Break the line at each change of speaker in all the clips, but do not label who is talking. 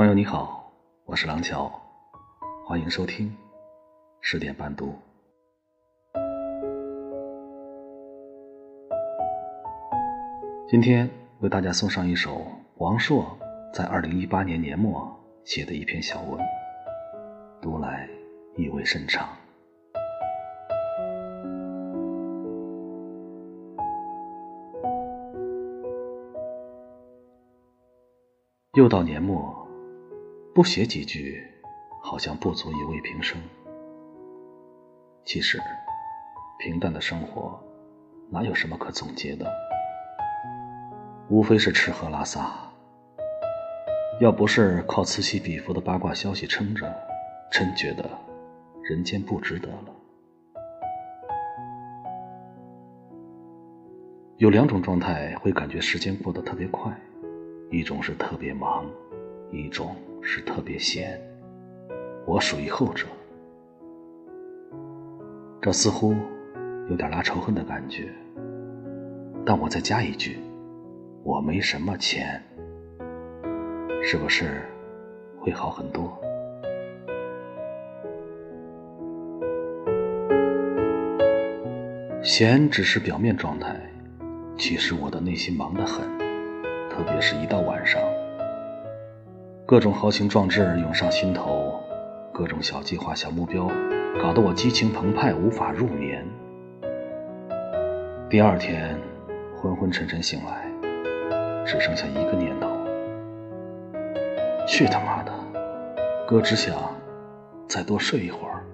朋友你好，我是廊桥，欢迎收听十点半读。今天为大家送上一首王朔在二零一八年年末写的一篇小文，读来意味深长。又到年末，不写几句，好像不足以慰平生。其实，平淡的生活哪有什么可总结的？无非是吃喝拉撒。要不是靠此起彼伏的八卦消息撑着，真觉得人间不值得了。有两种状态会感觉时间过得特别快。一种是特别忙，一种是特别闲，我属于后者。这似乎有点拉仇恨的感觉，但我再加一句，我没什么钱，是不是会好很多？闲只是表面状态，其实我的内心忙得很。特别是一到晚上，各种豪情壮志涌上心头，各种小计划、小目标，搞得我激情澎湃，无法入眠。第二天，昏昏沉沉醒来，只剩下一个念头：去他妈的！哥只想再多睡一会儿。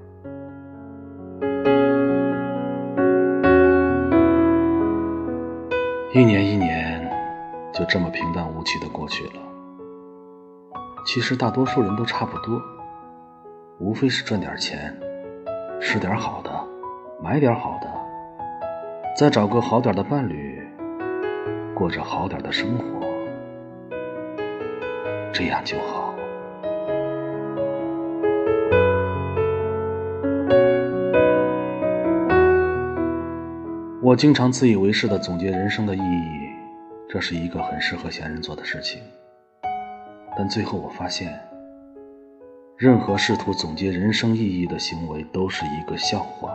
一年一年。就这么平淡无奇的过去了。其实大多数人都差不多，无非是赚点钱，吃点好的，买点好的，再找个好点的伴侣，过着好点的生活，这样就好。我经常自以为是的总结人生的意义。这是一个很适合闲人做的事情，但最后我发现，任何试图总结人生意义的行为都是一个笑话。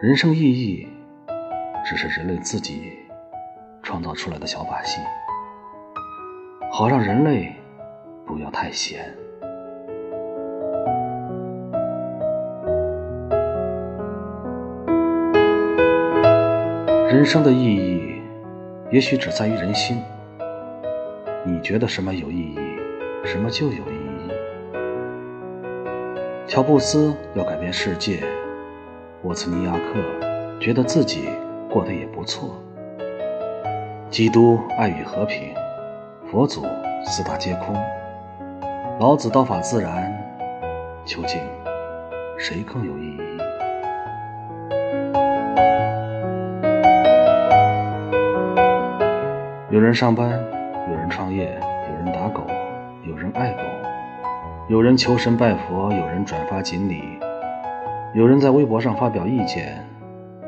人生意义只是人类自己创造出来的小把戏，好让人类不要太闲。人生的意义。也许只在于人心。你觉得什么有意义，什么就有意义。乔布斯要改变世界，沃兹尼亚克觉得自己过得也不错。基督爱与和平，佛祖四大皆空，老子道法自然，究竟谁更有意义？有人上班，创业，有人打狗，有人爱狗，有人求神拜佛，有人转发锦鲤，有人在微博上发表意见，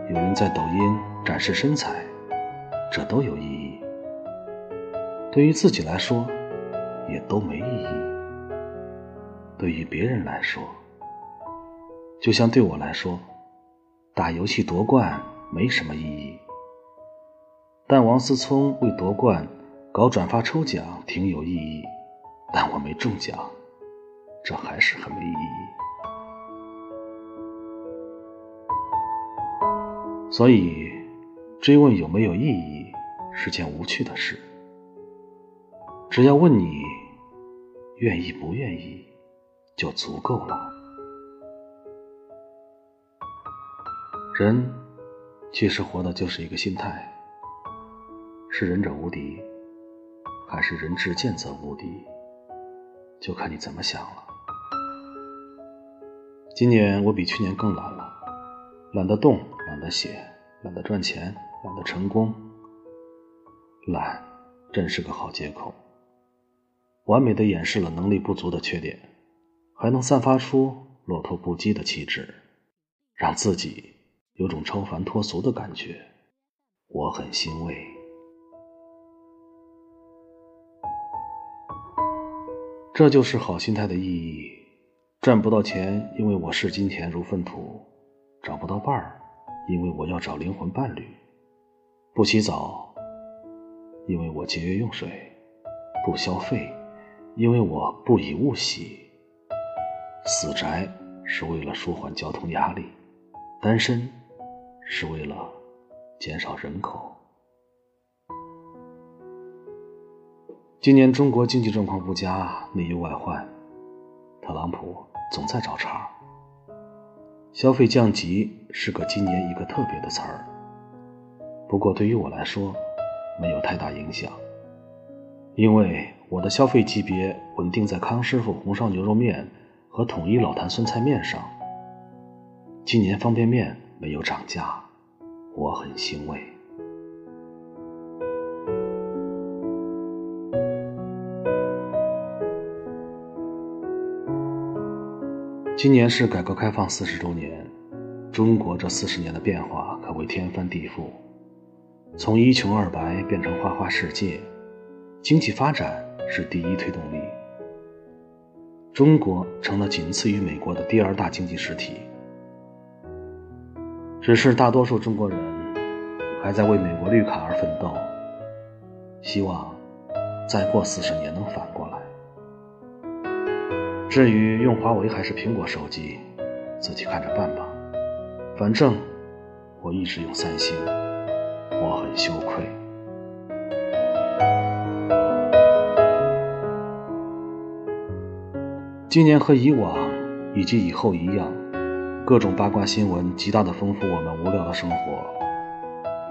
有人在抖音展示身材，这都有意义。对于自己来说，也都没意义。对于别人来说，就像对我来说，打游戏夺冠没什么意义。但王思聪为夺冠搞转发抽奖挺有意义，但我没中奖，这还是很没意义。所以，追问有没有意义是件无趣的事。只要问你愿意不愿意，就足够了。人其实活的就是一个心态。是仁者无敌，还是人至贱则无敌？就看你怎么想了。今年我比去年更懒了，懒得动，懒得写，懒得赚钱，懒得成功。懒，真是个好借口，完美的掩饰了能力不足的缺点，还能散发出落拓不羁的气质，让自己有种超凡脱俗的感觉。我很欣慰。这就是好心态的意义。赚不到钱，因为我视金钱如粪土；找不到伴儿，因为我要找灵魂伴侣；不洗澡，因为我节约用水；不消费，因为我不以物喜；死宅是为了舒缓交通压力；单身是为了减少人口。今年中国经济状况不佳，内忧外患，特朗普总在找茬。消费降级是个今年一个特别的词儿，不过对于我来说没有太大影响，因为我的消费级别稳定在康师傅红烧牛肉面和统一老坛酸菜面上。今年方便面没有涨价，我很欣慰。今年是改革开放四十周年，中国这四十年的变化可谓天翻地覆，从一穷二白变成花花世界，经济发展是第一推动力。中国成了仅次于美国的第二大经济实体，只是大多数中国人还在为美国绿卡而奋斗，希望再过四十年能反。至于用华为还是苹果手机，自己看着办吧。反正我一直用三星，我很羞愧。今年和以往以及以后一样，各种八卦新闻极大的丰富我们无聊的生活。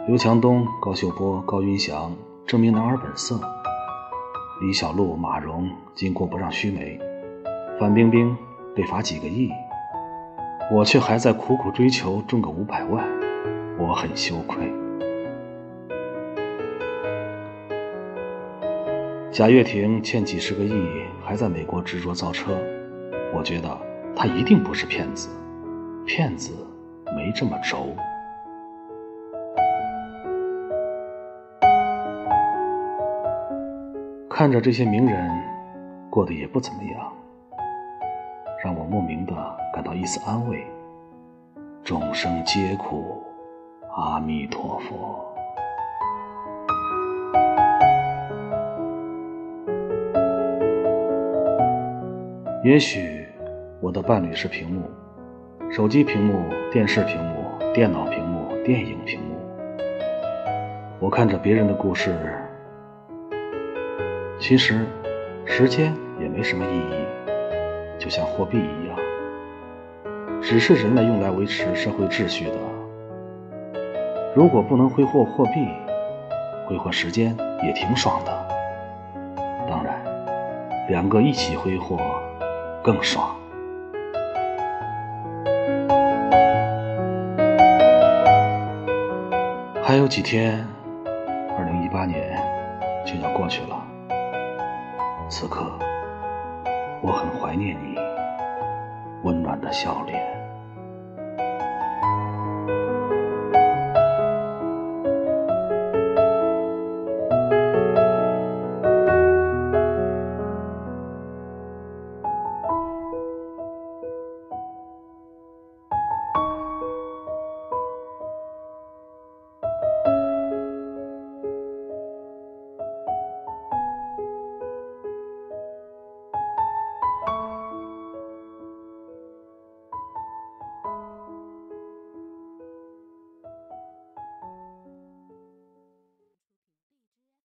刘强东、高秀波、高云翔证明男儿本色，李小璐、马蓉经过不让须眉。范冰冰被罚几个亿，我却还在苦苦追求中个五百万，我很羞愧。贾跃亭欠几十个亿，还在美国执着造车，我觉得他一定不是骗子，骗子没这么轴。看着这些名人过得也不怎么样。让我莫名的感到一丝安慰。众生皆苦，阿弥陀佛。也许我的伴侣是屏幕，手机屏幕、电视屏幕、电脑屏幕、电影屏幕。我看着别人的故事，其实时间也没什么意义。就像货币一样，只是人类用来维持社会秩序的。如果不能挥霍货币，挥霍时间也挺爽的。当然，两个一起挥霍更爽。还有几天，二零一八年就要过去了。此刻。我很怀念你温暖的笑脸。